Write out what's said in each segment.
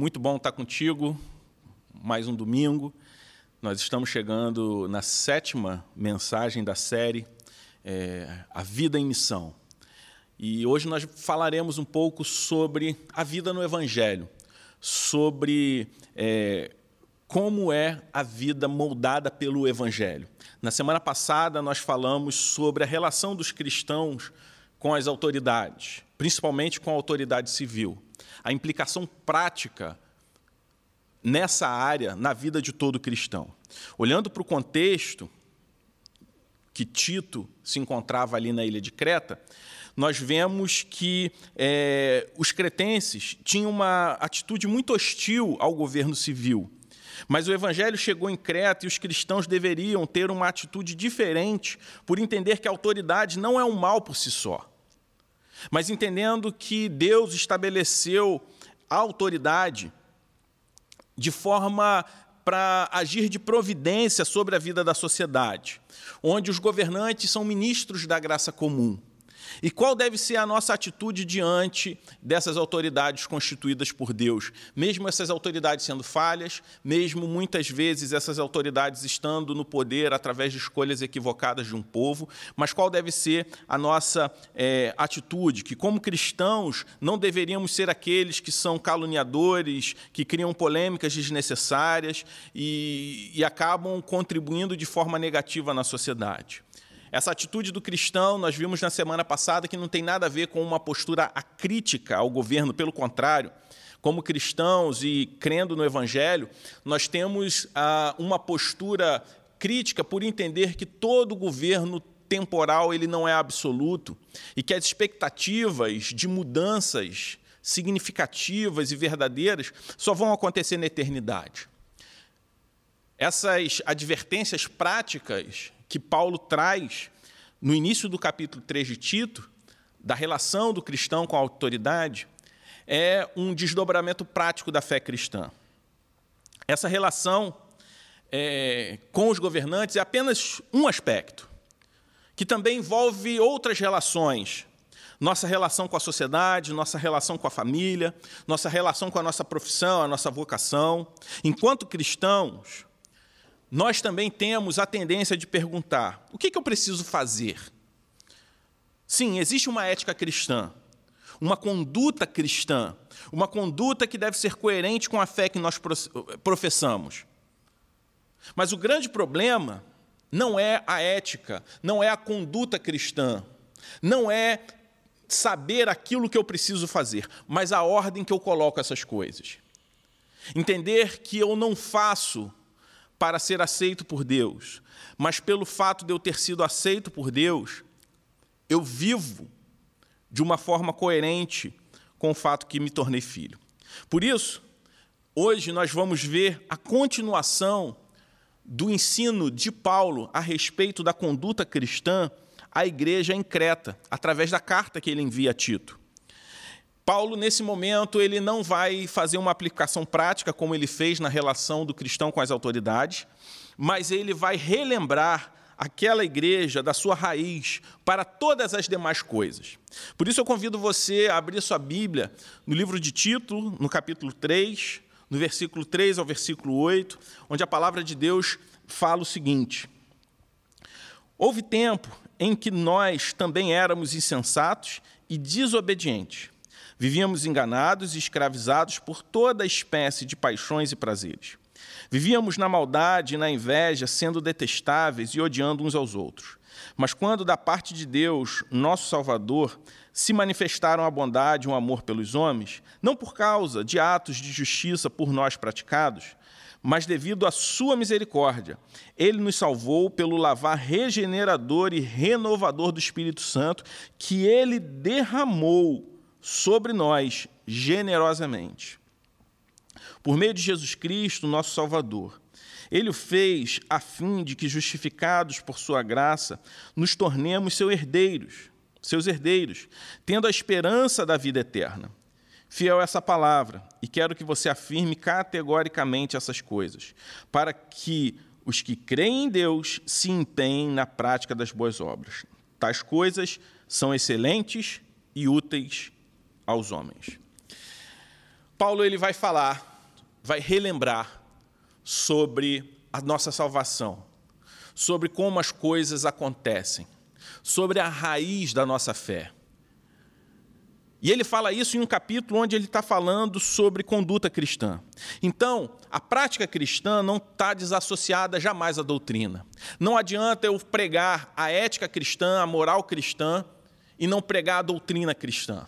muito bom estar contigo. Mais um domingo. Nós estamos chegando na sétima mensagem da série é, A Vida em Missão. E hoje nós falaremos um pouco sobre a vida no Evangelho, sobre é, como é a vida moldada pelo Evangelho. Na semana passada nós falamos sobre a relação dos cristãos com as autoridades, principalmente com a autoridade civil a implicação prática nessa área na vida de todo cristão. Olhando para o contexto que Tito se encontrava ali na ilha de Creta, nós vemos que é, os cretenses tinham uma atitude muito hostil ao governo civil. Mas o evangelho chegou em Creta e os cristãos deveriam ter uma atitude diferente por entender que a autoridade não é um mal por si só mas entendendo que Deus estabeleceu a autoridade de forma para agir de providência sobre a vida da sociedade, onde os governantes são ministros da graça comum. E qual deve ser a nossa atitude diante dessas autoridades constituídas por Deus? Mesmo essas autoridades sendo falhas, mesmo muitas vezes essas autoridades estando no poder através de escolhas equivocadas de um povo, mas qual deve ser a nossa é, atitude? Que, como cristãos, não deveríamos ser aqueles que são caluniadores, que criam polêmicas desnecessárias e, e acabam contribuindo de forma negativa na sociedade. Essa atitude do cristão, nós vimos na semana passada que não tem nada a ver com uma postura acrítica ao governo, pelo contrário, como cristãos e crendo no Evangelho, nós temos ah, uma postura crítica por entender que todo governo temporal ele não é absoluto e que as expectativas de mudanças significativas e verdadeiras só vão acontecer na eternidade. Essas advertências práticas que Paulo traz no início do capítulo 3 de Tito, da relação do cristão com a autoridade, é um desdobramento prático da fé cristã. Essa relação é, com os governantes é apenas um aspecto, que também envolve outras relações. Nossa relação com a sociedade, nossa relação com a família, nossa relação com a nossa profissão, a nossa vocação. Enquanto cristãos, nós também temos a tendência de perguntar: o que, eu preciso fazer? Sim, existe uma ética cristã, uma conduta cristã, uma conduta que deve ser coerente com a fé que nós professamos. Mas o grande problema não é a ética, não é a conduta cristã, não é saber aquilo que eu preciso fazer, mas a ordem que eu coloco essas coisas. Entender que eu não faço para ser aceito por Deus, mas pelo fato de eu ter sido aceito por Deus, eu vivo de uma forma coerente com o fato que me tornei filho. Por isso, hoje nós vamos ver a continuação do ensino de Paulo a respeito da conduta cristã à igreja em Creta, através da carta que ele envia a Tito. Paulo, nesse momento, ele não vai fazer uma aplicação prática como ele fez na relação do cristão com as autoridades, mas ele vai relembrar aquela igreja da sua raiz para todas as demais coisas. Por isso eu convido você a abrir sua Bíblia no livro de Tito, no capítulo 3, no versículo 3 ao versículo 8, onde a palavra de Deus fala o seguinte: Houve tempo em que nós também éramos insensatos e desobedientes Vivíamos enganados e escravizados por toda espécie de paixões e prazeres. Vivíamos na maldade e na inveja, sendo detestáveis e odiando uns aos outros. Mas quando, da parte de Deus, nosso Salvador, se manifestaram a bondade e o amor pelos homens, não por causa de atos de justiça por nós praticados, mas devido à sua misericórdia, ele nos salvou pelo lavar regenerador e renovador do Espírito Santo que ele derramou sobre nós generosamente. Por meio de Jesus Cristo, nosso Salvador. Ele o fez a fim de que, justificados por sua graça, nos tornemos seus herdeiros, seus herdeiros, tendo a esperança da vida eterna. Fiel essa palavra, e quero que você afirme categoricamente essas coisas, para que os que creem em Deus se empenhem na prática das boas obras. Tais coisas são excelentes e úteis aos homens. Paulo ele vai falar vai relembrar sobre a nossa salvação, sobre como as coisas acontecem, sobre a raiz da nossa fé. E ele fala isso em um capítulo onde ele está falando sobre conduta cristã. Então, a prática cristã não está desassociada jamais à doutrina. Não adianta eu pregar a ética cristã, a moral cristã, e não pregar a doutrina cristã.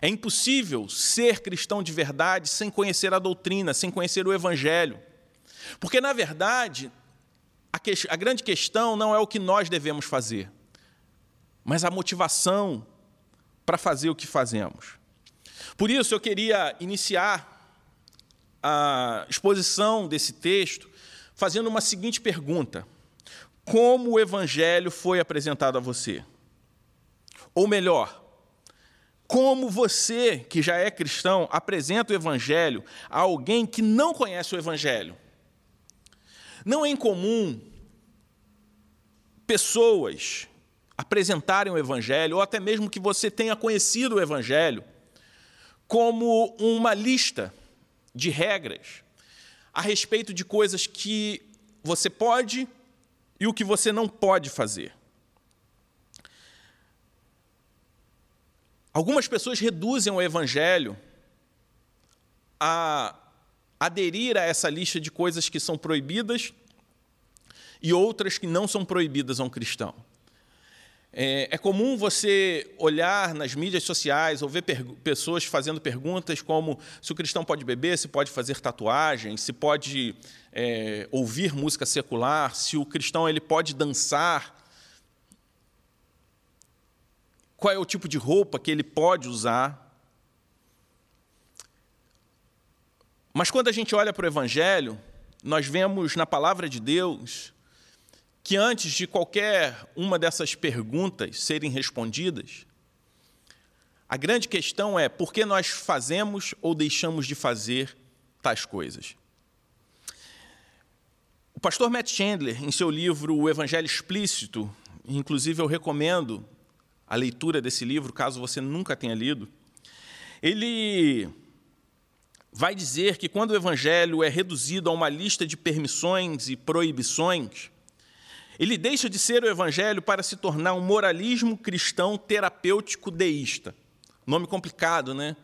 É impossível ser cristão de verdade sem conhecer a doutrina, sem conhecer o evangelho. Porque, na verdade, a, que, a grande questão não é o que nós devemos fazer, mas a motivação para fazer o que fazemos. Por isso, eu queria iniciar a exposição desse texto fazendo uma seguinte pergunta: Como o Evangelho foi apresentado a você? Ou melhor, como você, que já é cristão, apresenta o Evangelho a alguém que não conhece o Evangelho? Não é incomum pessoas apresentarem o Evangelho, ou até mesmo que você tenha conhecido o Evangelho, como uma lista de regras a respeito de coisas que você pode e o que você não pode fazer. Algumas pessoas reduzem o Evangelho a aderir a essa lista de coisas que são proibidas e outras que não são proibidas a um cristão. É, é, comum você olhar nas mídias sociais ou ver pessoas fazendo perguntas como se o cristão pode beber, se pode fazer tatuagem, se pode é, ouvir música secular, se o cristão ele pode dançar, qual é o tipo de roupa que ele pode usar. Mas quando a gente olha para o Evangelho, nós vemos na palavra de Deus que antes de qualquer uma dessas perguntas serem respondidas, a grande questão é por que nós fazemos ou deixamos de fazer tais coisas. O pastor Matt Chandler, em seu livro O Evangelho Explícito, inclusive eu recomendo a leitura desse livro, caso você nunca tenha lido, ele vai dizer que quando o evangelho é reduzido a uma lista de permissões e proibições, ele deixa de ser o evangelho para se tornar um moralismo cristão terapêutico deísta. Nome complicado, né?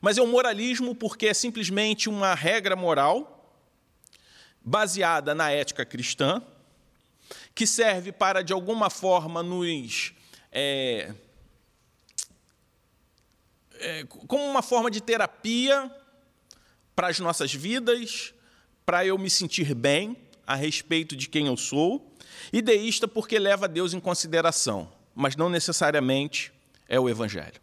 Mas é um moralismo porque é simplesmente uma regra moral baseada na ética cristã, que serve para, de alguma forma, nos. É, é, como uma forma de terapia para as nossas vidas, para eu me sentir bem a respeito de quem eu sou e deísta porque leva Deus em consideração, mas não necessariamente é o Evangelho.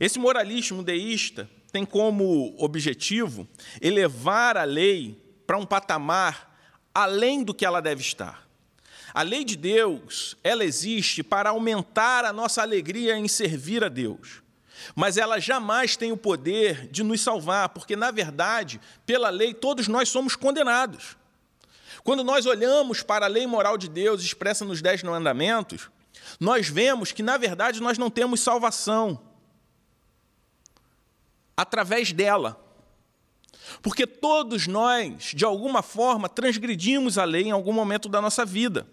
Esse moralismo deísta tem como objetivo elevar a lei para um patamar além do que ela deve estar. A lei de Deus, ela existe para aumentar a nossa alegria em servir a Deus. Mas ela jamais tem o poder de nos salvar, porque, na verdade, pela lei, todos nós somos condenados. Quando nós olhamos para a lei moral de Deus expressa nos Dez Mandamentos, nós vemos que, na verdade, nós não temos salvação através dela. Porque todos nós, de alguma forma, transgredimos a lei em algum momento da nossa vida.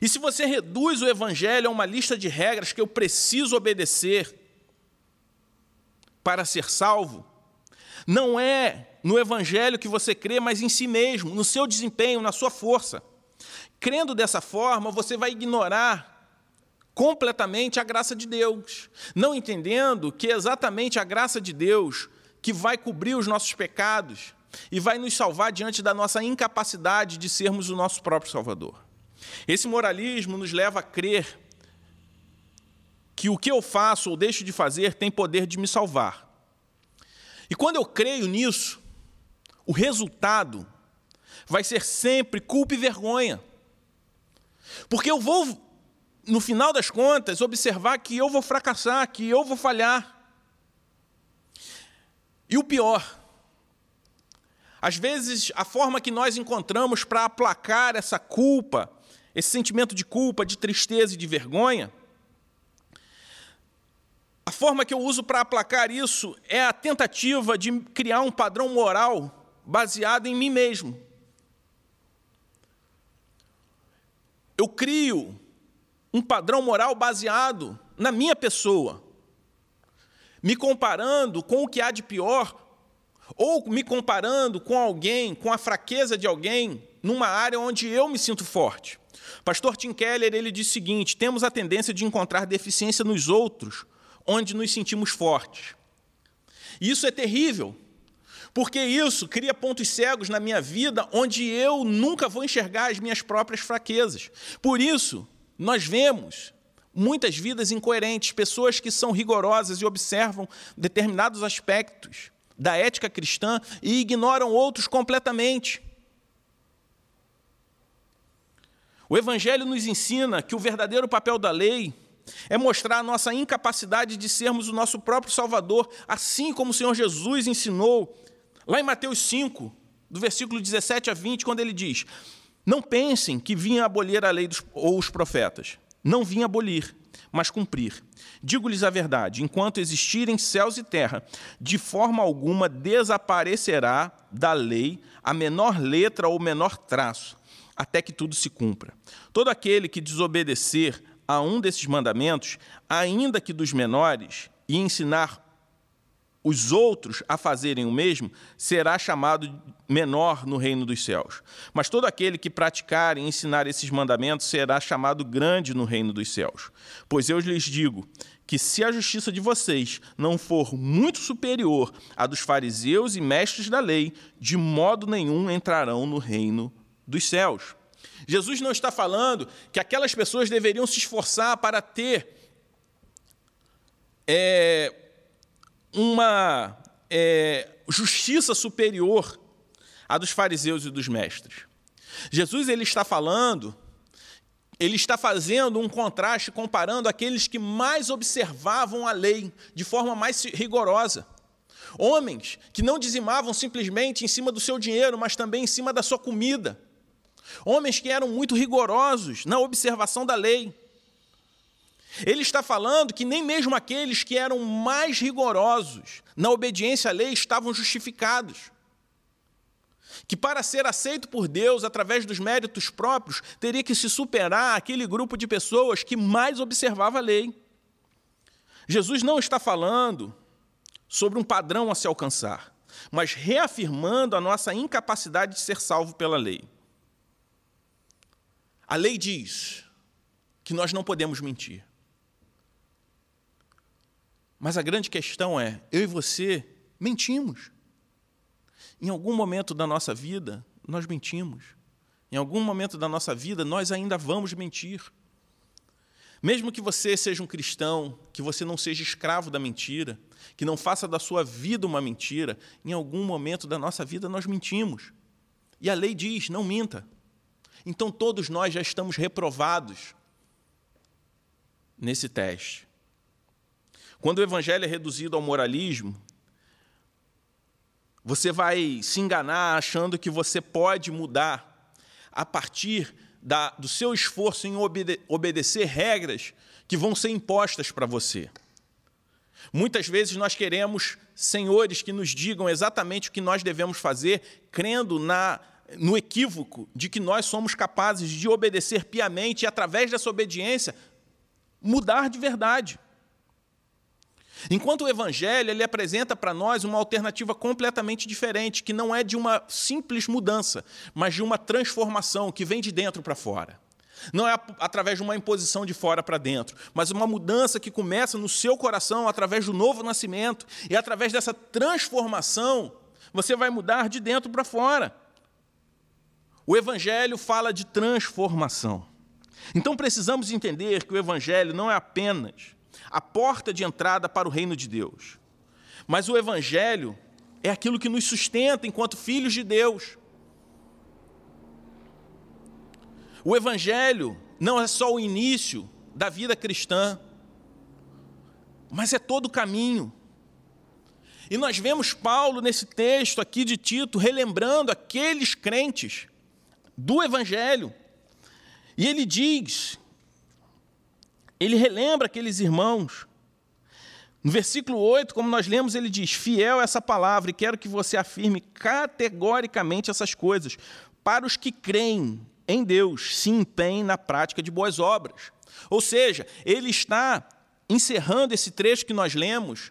E se você reduz o Evangelho a uma lista de regras que eu preciso obedecer para ser salvo, não é no Evangelho que você crê, mas em si mesmo, no seu desempenho, na sua força. Crendo dessa forma, você vai ignorar completamente a graça de Deus, não entendendo que é exatamente a graça de Deus que vai cobrir os nossos pecados e vai nos salvar diante da nossa incapacidade de sermos o nosso próprio Salvador. Esse moralismo nos leva a crer que o que eu faço ou deixo de fazer tem poder de me salvar. E quando eu creio nisso, o resultado vai ser sempre culpa e vergonha. Porque eu vou, no final das contas, observar que eu vou fracassar, que eu vou falhar. E o pior, às vezes a forma que nós encontramos para aplacar essa culpa, esse sentimento de culpa, de tristeza e de vergonha, a forma que eu uso para aplacar isso é a tentativa de criar um padrão moral baseado em mim mesmo. Eu crio um padrão moral baseado na minha pessoa, me comparando com o que há de pior, ou me comparando com alguém, com a fraqueza de alguém, numa área onde eu me sinto forte. Pastor Tim Keller ele diz o seguinte: temos a tendência de encontrar deficiência nos outros onde nos sentimos fortes. E isso é terrível, porque isso cria pontos cegos na minha vida onde eu nunca vou enxergar as minhas próprias fraquezas. Por isso, nós vemos muitas vidas incoerentes, pessoas que são rigorosas e observam determinados aspectos da ética cristã e ignoram outros completamente. O Evangelho nos ensina que o verdadeiro papel da lei é mostrar a nossa incapacidade de sermos o nosso próprio Salvador, assim como o Senhor Jesus ensinou lá em Mateus 5, do versículo 17 a 20, quando ele diz: Não pensem que vim abolir a lei dos, ou os profetas. Não vim abolir, mas cumprir. Digo-lhes a verdade: enquanto existirem céus e terra, de forma alguma desaparecerá da lei a menor letra ou menor traço, até que tudo se cumpra. Todo aquele que desobedecer a um desses mandamentos, ainda que dos menores, e ensinar os outros a fazerem o mesmo, será chamado menor no reino dos céus. Mas todo aquele que praticar e ensinar esses mandamentos será chamado grande no reino dos céus. Pois eu lhes digo que se a justiça de vocês não for muito superior à dos fariseus e mestres da lei, de modo nenhum entrarão no reino dos céus. Jesus não está falando que aquelas pessoas deveriam se esforçar para ter é, uma é, justiça superior à dos fariseus e dos mestres. Jesus ele está falando, ele está fazendo um contraste comparando aqueles que mais observavam a lei de forma mais rigorosa. Homens que não dizimavam simplesmente em cima do seu dinheiro, mas também em cima da sua comida Homens que eram muito rigorosos na observação da lei. Ele está falando que nem mesmo aqueles que eram mais rigorosos na obediência à lei estavam justificados. Que para ser aceito por Deus através dos méritos próprios, teria que se superar aquele grupo de pessoas que mais observava a lei. Jesus não está falando sobre um padrão a se alcançar, mas reafirmando a nossa incapacidade de ser salvo pela lei. A lei diz que nós não podemos mentir. Mas a grande questão é: eu e você mentimos. Em algum momento da nossa vida, nós mentimos. Em algum momento da nossa vida, nós ainda vamos mentir. Mesmo que você seja um cristão, que você não seja escravo da mentira, que não faça da sua vida uma mentira, em algum momento da nossa vida nós mentimos. E a lei diz: não minta. Então todos nós já estamos reprovados nesse teste. Quando o evangelho é reduzido ao moralismo, você vai se enganar achando que você pode mudar a partir da, do seu esforço em obede obedecer regras que vão ser impostas para você. Muitas vezes nós queremos senhores que nos digam exatamente o que nós devemos fazer, crendo na no equívoco de que nós somos capazes de obedecer piamente e, através dessa obediência, mudar de verdade. Enquanto o Evangelho ele apresenta para nós uma alternativa completamente diferente, que não é de uma simples mudança, mas de uma transformação que vem de dentro para fora. Não é através de uma imposição de fora para dentro, mas uma mudança que começa no seu coração através do novo nascimento, e através dessa transformação, você vai mudar de dentro para fora. O Evangelho fala de transformação. Então precisamos entender que o Evangelho não é apenas a porta de entrada para o reino de Deus, mas o Evangelho é aquilo que nos sustenta enquanto filhos de Deus. O Evangelho não é só o início da vida cristã, mas é todo o caminho. E nós vemos Paulo nesse texto aqui de Tito relembrando aqueles crentes do Evangelho. E ele diz, ele relembra aqueles irmãos, No versículo 8, como nós lemos, ele diz: Fiel é essa palavra, e quero que você afirme categoricamente essas coisas. Para os que creem em Deus, se empenhem na prática de boas obras. Ou seja, ele está encerrando esse trecho que nós lemos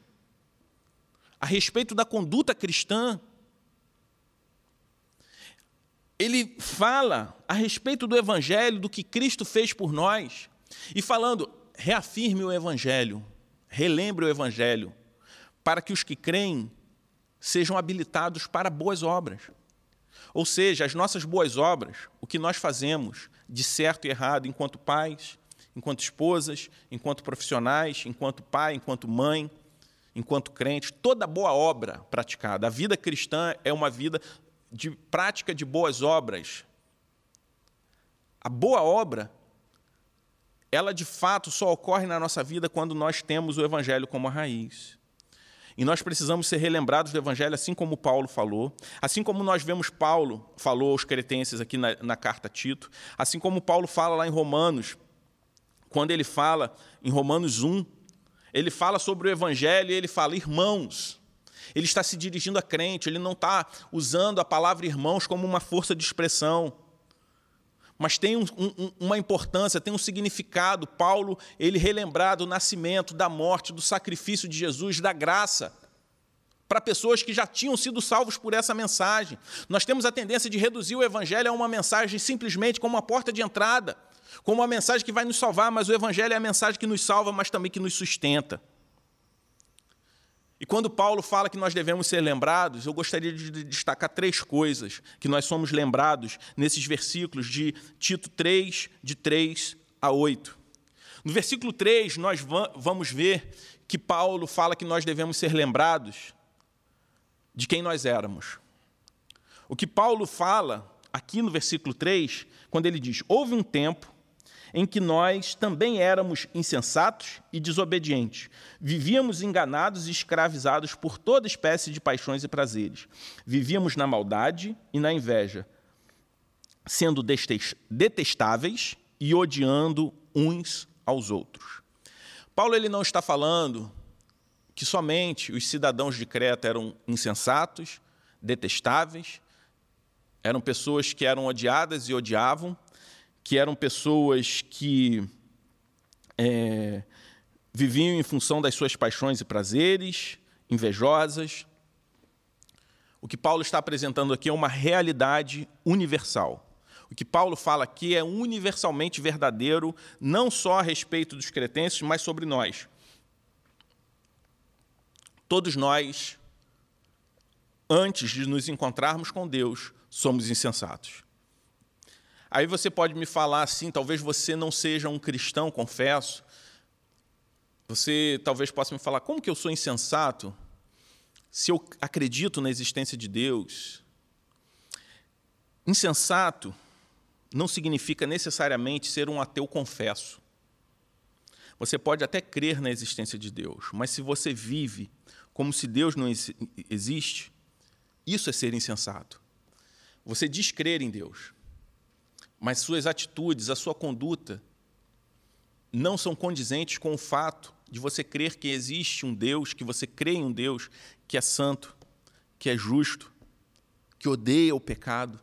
a respeito da conduta cristã. Ele fala a respeito do Evangelho, do que Cristo fez por nós, e falando, reafirme o Evangelho, relembre o Evangelho, para que os que creem sejam habilitados para boas obras. Ou seja, as nossas boas obras, o que nós fazemos de certo e errado enquanto pais, enquanto esposas, enquanto profissionais, enquanto pai, enquanto mãe, enquanto crente, toda boa obra praticada. A vida cristã é uma vida de prática de boas obras. A boa obra ela de fato só ocorre na nossa vida quando nós temos o Evangelho como a raiz. E nós precisamos ser relembrados do Evangelho, assim como Paulo falou, assim como nós vemos Paulo falou aos cretenses aqui na, na carta Tito, assim como Paulo fala lá em Romanos, quando ele fala em Romanos 1, ele fala sobre o Evangelho e ele fala, irmãos. Ele está se dirigindo a crente, ele não está usando a palavra irmãos como uma força de expressão mas tem um, um, uma importância, tem um significado. Paulo, ele relembrar do nascimento, da morte, do sacrifício de Jesus, da graça, para pessoas que já tinham sido salvos por essa mensagem. Nós temos a tendência de reduzir o evangelho a uma mensagem simplesmente como uma porta de entrada, como uma mensagem que vai nos salvar, mas o evangelho é a mensagem que nos salva, mas também que nos sustenta. E quando Paulo fala que nós devemos ser lembrados, eu gostaria de destacar três coisas que nós somos lembrados nesses versículos de Tito 3, de 3 a 8. No versículo 3, nós vamos ver que Paulo fala que nós devemos ser lembrados de quem nós éramos. O que Paulo fala aqui no versículo 3, quando ele diz: Houve um tempo em que nós também éramos insensatos e desobedientes. Vivíamos enganados e escravizados por toda espécie de paixões e prazeres. Vivíamos na maldade e na inveja, sendo detestáveis e odiando uns aos outros. Paulo ele não está falando que somente os cidadãos de Creta eram insensatos, detestáveis, eram pessoas que eram odiadas e odiavam, que eram pessoas que é, viviam em função das suas paixões e prazeres, invejosas. O que Paulo está apresentando aqui é uma realidade universal. O que Paulo fala aqui é universalmente verdadeiro, não só a respeito dos cretenses, mas sobre nós. Todos nós, antes de nos encontrarmos com Deus, somos insensatos. Aí você pode me falar assim, talvez você não seja um cristão, confesso. Você talvez possa me falar, como que eu sou insensato? Se eu acredito na existência de Deus. Insensato não significa necessariamente ser um ateu confesso. Você pode até crer na existência de Deus, mas se você vive como se Deus não existe, isso é ser insensato. Você diz crer em Deus, mas suas atitudes, a sua conduta, não são condizentes com o fato de você crer que existe um Deus, que você crê em um Deus que é santo, que é justo, que odeia o pecado.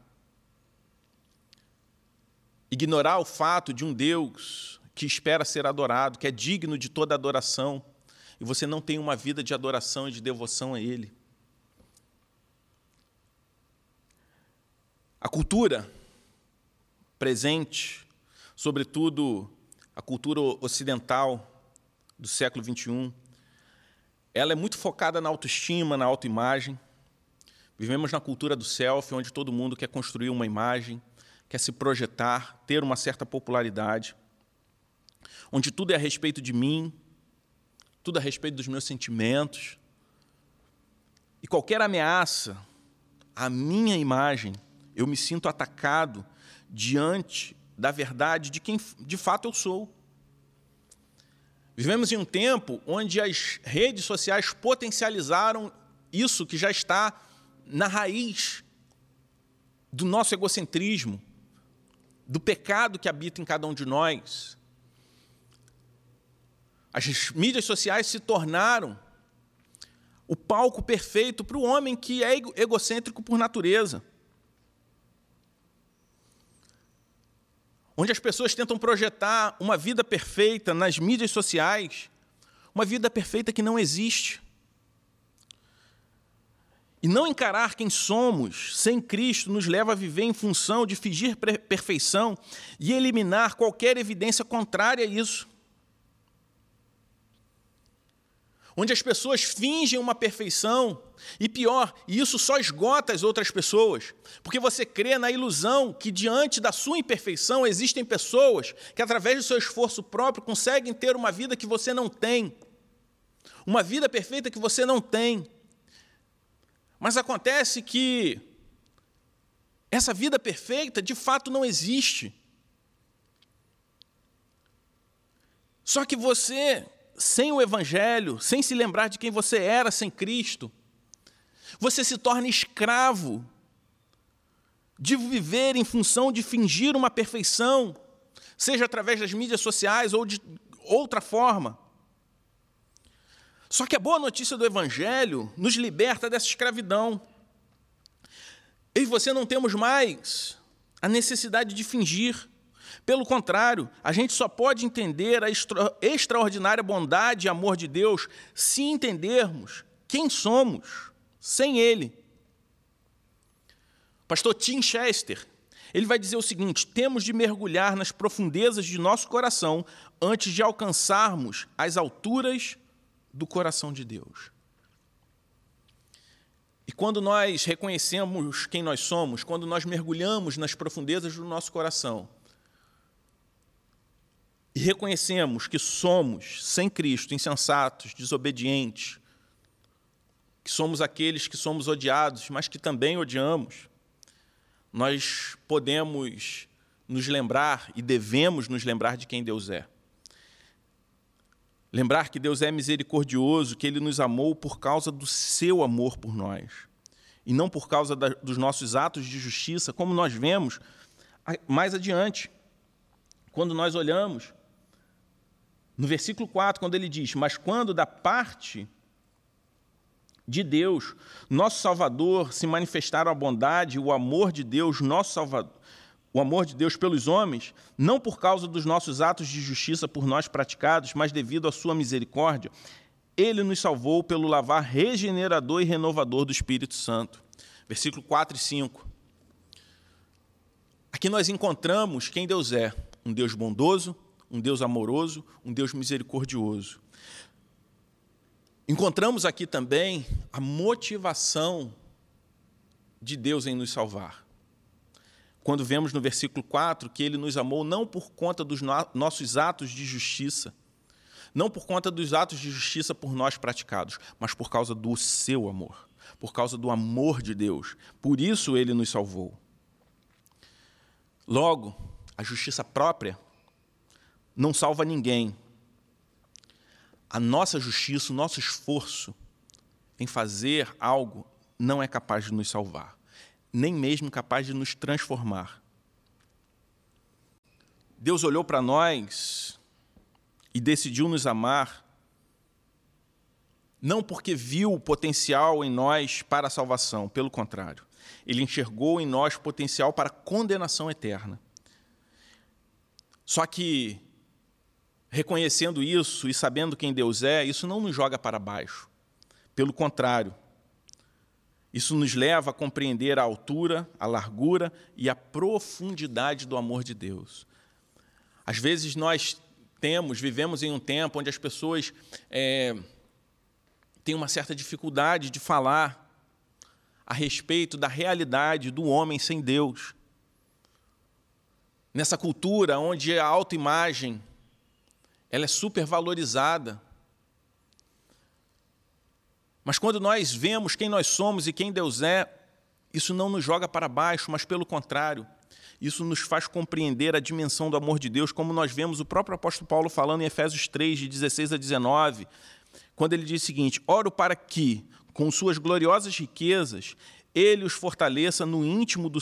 Ignorar o fato de um Deus que espera ser adorado, que é digno de toda adoração, e você não tem uma vida de adoração e de devoção a Ele. A cultura presente, sobretudo a cultura ocidental do século XXI, ela é muito focada na autoestima, na autoimagem. Vivemos na cultura do selfie, onde todo mundo quer construir uma imagem, quer se projetar, ter uma certa popularidade, onde tudo é a respeito de mim, tudo a respeito dos meus sentimentos. E qualquer ameaça à minha imagem, eu me sinto atacado diante da verdade de quem de fato eu sou. Vivemos em um tempo onde as redes sociais potencializaram isso que já está na raiz do nosso egocentrismo, do pecado que habita em cada um de nós. As mídias sociais se tornaram o palco perfeito para o homem que é egocêntrico por natureza. Onde as pessoas tentam projetar uma vida perfeita nas mídias sociais, uma vida perfeita que não existe. E não encarar quem somos sem Cristo nos leva a viver em função de fingir perfeição e eliminar qualquer evidência contrária a isso. Onde as pessoas fingem uma perfeição, e pior, isso só esgota as outras pessoas, porque você crê na ilusão que diante da sua imperfeição existem pessoas que, através do seu esforço próprio, conseguem ter uma vida que você não tem, uma vida perfeita que você não tem. Mas acontece que essa vida perfeita de fato não existe. Só que você, sem o Evangelho, sem se lembrar de quem você era sem Cristo, você se torna escravo de viver em função de fingir uma perfeição, seja através das mídias sociais ou de outra forma. Só que a boa notícia do Evangelho nos liberta dessa escravidão. Eu e você não temos mais a necessidade de fingir. Pelo contrário, a gente só pode entender a extra extraordinária bondade e amor de Deus se entendermos quem somos sem Ele. Pastor Tim Chester, ele vai dizer o seguinte: temos de mergulhar nas profundezas de nosso coração antes de alcançarmos as alturas do coração de Deus. E quando nós reconhecemos quem nós somos, quando nós mergulhamos nas profundezas do nosso coração e reconhecemos que somos, sem Cristo, insensatos, desobedientes, que somos aqueles que somos odiados, mas que também odiamos, nós podemos nos lembrar e devemos nos lembrar de quem Deus é. Lembrar que Deus é misericordioso, que Ele nos amou por causa do seu amor por nós, e não por causa da, dos nossos atos de justiça, como nós vemos mais adiante, quando nós olhamos no versículo 4, quando ele diz: Mas quando da parte de Deus, nosso Salvador, se manifestaram a bondade e o amor de Deus, nosso Salvador, o amor de Deus pelos homens, não por causa dos nossos atos de justiça por nós praticados, mas devido à sua misericórdia, ele nos salvou pelo lavar regenerador e renovador do Espírito Santo. Versículo 4 e 5. Aqui nós encontramos quem Deus é: um Deus bondoso, um Deus amoroso, um Deus misericordioso. Encontramos aqui também a motivação de Deus em nos salvar quando vemos no versículo 4 que ele nos amou não por conta dos no nossos atos de justiça, não por conta dos atos de justiça por nós praticados, mas por causa do seu amor, por causa do amor de Deus. Por isso ele nos salvou. Logo, a justiça própria não salva ninguém. A nossa justiça, o nosso esforço em fazer algo não é capaz de nos salvar nem mesmo capaz de nos transformar. Deus olhou para nós e decidiu nos amar, não porque viu o potencial em nós para a salvação, pelo contrário, ele enxergou em nós potencial para a condenação eterna. Só que, reconhecendo isso e sabendo quem Deus é, isso não nos joga para baixo. Pelo contrário, isso nos leva a compreender a altura, a largura e a profundidade do amor de Deus. Às vezes nós temos, vivemos em um tempo onde as pessoas é, têm uma certa dificuldade de falar a respeito da realidade do homem sem Deus. Nessa cultura onde a autoimagem ela é supervalorizada, mas quando nós vemos quem nós somos e quem Deus é, isso não nos joga para baixo, mas pelo contrário, isso nos faz compreender a dimensão do amor de Deus, como nós vemos o próprio apóstolo Paulo falando em Efésios 3, de 16 a 19, quando ele diz o seguinte: Oro para que, com suas gloriosas riquezas, ele os fortaleça no íntimo do,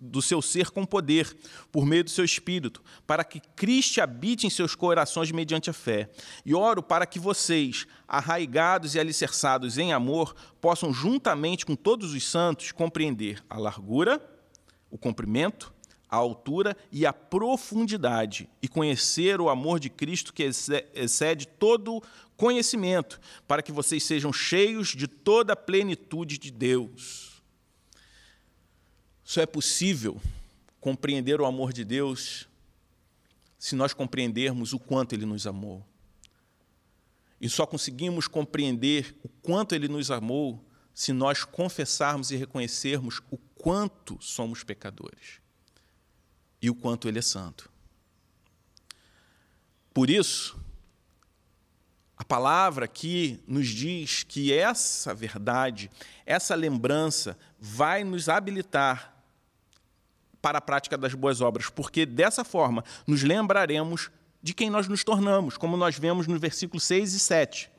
do seu ser com poder, por meio do seu espírito, para que Cristo habite em seus corações mediante a fé. E oro para que vocês, arraigados e alicerçados em amor, possam, juntamente com todos os santos, compreender a largura, o comprimento, a altura e a profundidade, e conhecer o amor de Cristo que excede todo conhecimento, para que vocês sejam cheios de toda a plenitude de Deus. Só é possível compreender o amor de Deus se nós compreendermos o quanto Ele nos amou. E só conseguimos compreender o quanto Ele nos amou se nós confessarmos e reconhecermos o quanto somos pecadores e o quanto Ele é santo. Por isso, a palavra aqui nos diz que essa verdade, essa lembrança, vai nos habilitar para a prática das boas obras, porque dessa forma nos lembraremos de quem nós nos tornamos, como nós vemos no versículo 6 e 7.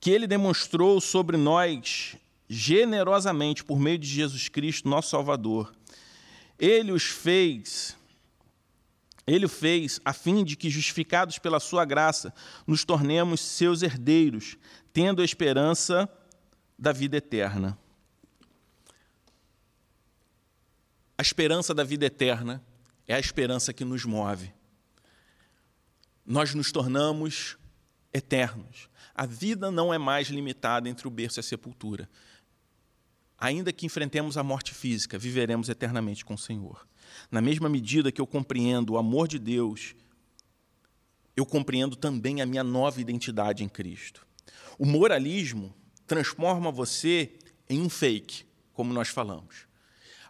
Que ele demonstrou sobre nós generosamente por meio de Jesus Cristo, nosso Salvador. Ele os fez, ele o fez a fim de que, justificados pela sua graça, nos tornemos seus herdeiros, tendo a esperança da vida eterna. A esperança da vida eterna é a esperança que nos move. Nós nos tornamos eternos. A vida não é mais limitada entre o berço e a sepultura. Ainda que enfrentemos a morte física, viveremos eternamente com o Senhor. Na mesma medida que eu compreendo o amor de Deus, eu compreendo também a minha nova identidade em Cristo. O moralismo transforma você em um fake, como nós falamos.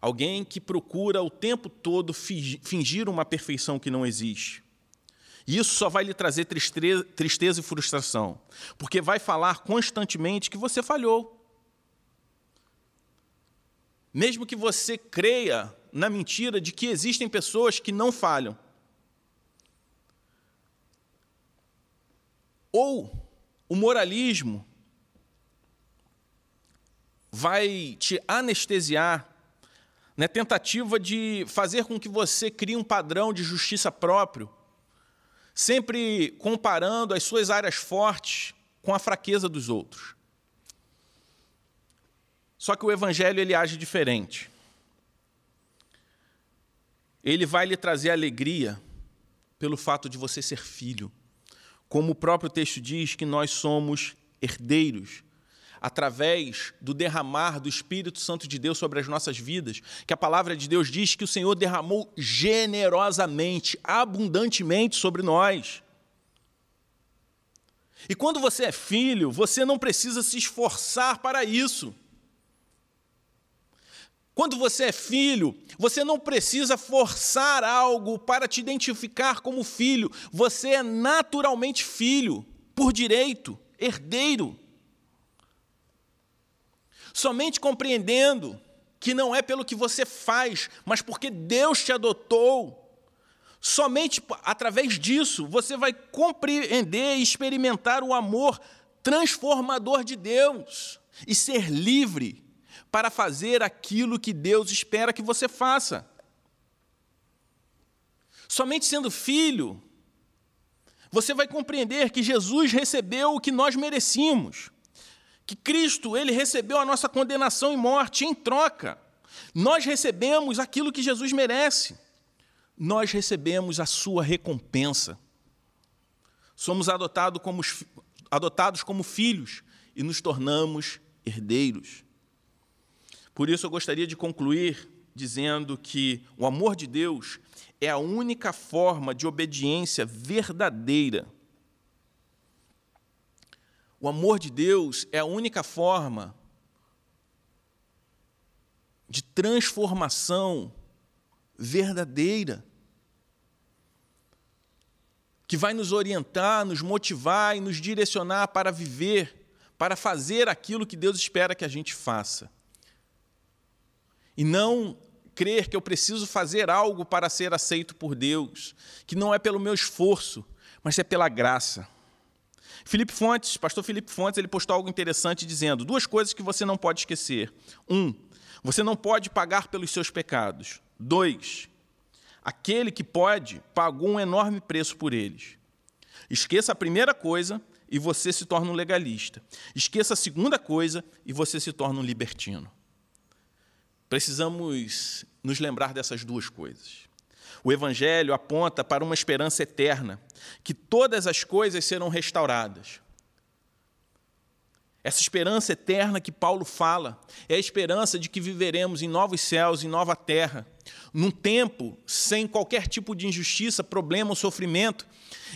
Alguém que procura o tempo todo fingir uma perfeição que não existe. E isso só vai lhe trazer tristeza e frustração, porque vai falar constantemente que você falhou. Mesmo que você creia na mentira de que existem pessoas que não falham. Ou o moralismo vai te anestesiar na tentativa de fazer com que você crie um padrão de justiça próprio, sempre comparando as suas áreas fortes com a fraqueza dos outros. Só que o evangelho ele age diferente. Ele vai lhe trazer alegria pelo fato de você ser filho. Como o próprio texto diz que nós somos herdeiros através do derramar do Espírito Santo de Deus sobre as nossas vidas, que a palavra de Deus diz que o Senhor derramou generosamente, abundantemente sobre nós. E quando você é filho, você não precisa se esforçar para isso. Quando você é filho, você não precisa forçar algo para te identificar como filho. Você é naturalmente filho, por direito, herdeiro. Somente compreendendo que não é pelo que você faz, mas porque Deus te adotou. Somente através disso você vai compreender e experimentar o amor transformador de Deus e ser livre para fazer aquilo que Deus espera que você faça. Somente sendo filho, você vai compreender que Jesus recebeu o que nós merecíamos que Cristo ele recebeu a nossa condenação e morte em troca. Nós recebemos aquilo que Jesus merece. Nós recebemos a sua recompensa. Somos adotados como, adotados como filhos e nos tornamos herdeiros. Por isso eu gostaria de concluir dizendo que o amor de Deus é a única forma de obediência verdadeira o amor de Deus é a única forma de transformação verdadeira que vai nos orientar, nos motivar e nos direcionar para viver, para fazer aquilo que Deus espera que a gente faça. E não crer que eu preciso fazer algo para ser aceito por Deus, que não é pelo meu esforço, mas é pela graça. Felipe Fontes, pastor Felipe Fontes, ele postou algo interessante dizendo duas coisas que você não pode esquecer. Um, Você não pode pagar pelos seus pecados. Dois, aquele que pode pagou um enorme preço por eles. Esqueça a primeira coisa e você se torna um legalista. Esqueça a segunda coisa e você se torna um libertino. Precisamos nos lembrar dessas duas coisas. O Evangelho aponta para uma esperança eterna, que todas as coisas serão restauradas. Essa esperança eterna que Paulo fala é a esperança de que viveremos em novos céus, em nova terra, num tempo sem qualquer tipo de injustiça, problema ou sofrimento,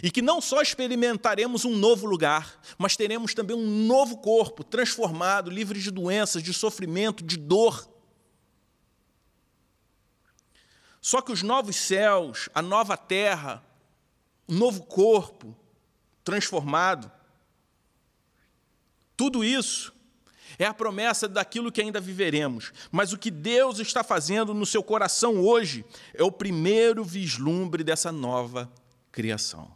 e que não só experimentaremos um novo lugar, mas teremos também um novo corpo, transformado, livre de doenças, de sofrimento, de dor. Só que os novos céus, a nova terra, o novo corpo transformado, tudo isso é a promessa daquilo que ainda viveremos. Mas o que Deus está fazendo no seu coração hoje é o primeiro vislumbre dessa nova criação.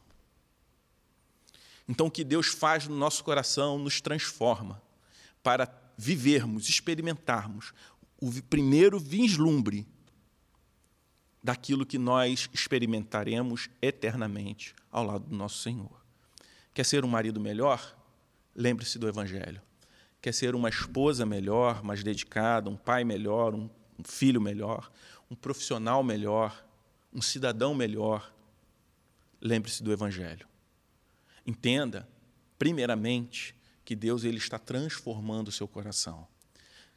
Então, o que Deus faz no nosso coração nos transforma para vivermos, experimentarmos o primeiro vislumbre daquilo que nós experimentaremos eternamente ao lado do nosso Senhor. Quer ser um marido melhor? Lembre-se do Evangelho. Quer ser uma esposa melhor, mais dedicada, um pai melhor, um filho melhor, um profissional melhor, um cidadão melhor? Lembre-se do Evangelho. Entenda, primeiramente, que Deus ele está transformando o seu coração.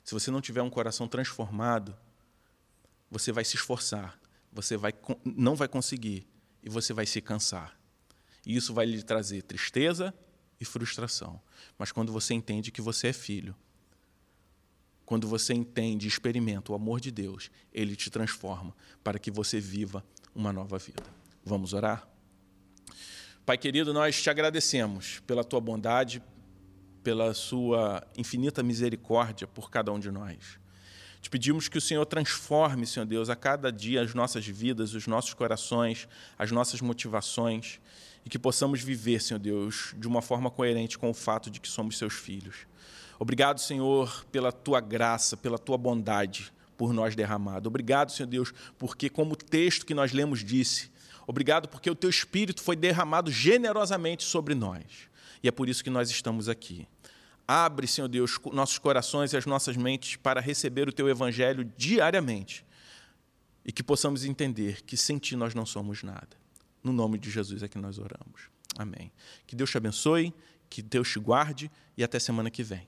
Se você não tiver um coração transformado, você vai se esforçar, você vai, não vai conseguir e você vai se cansar. E isso vai lhe trazer tristeza e frustração. Mas quando você entende que você é filho, quando você entende e experimenta o amor de Deus, ele te transforma para que você viva uma nova vida. Vamos orar? Pai querido, nós te agradecemos pela tua bondade, pela sua infinita misericórdia por cada um de nós. Te pedimos que o Senhor transforme, Senhor Deus, a cada dia as nossas vidas, os nossos corações, as nossas motivações e que possamos viver, Senhor Deus, de uma forma coerente com o fato de que somos seus filhos. Obrigado, Senhor, pela tua graça, pela tua bondade por nós derramado. Obrigado, Senhor Deus, porque, como o texto que nós lemos disse, obrigado porque o teu Espírito foi derramado generosamente sobre nós. E é por isso que nós estamos aqui. Abre, Senhor Deus, nossos corações e as nossas mentes para receber o teu evangelho diariamente e que possamos entender que sem ti nós não somos nada. No nome de Jesus é que nós oramos. Amém. Que Deus te abençoe, que Deus te guarde e até semana que vem.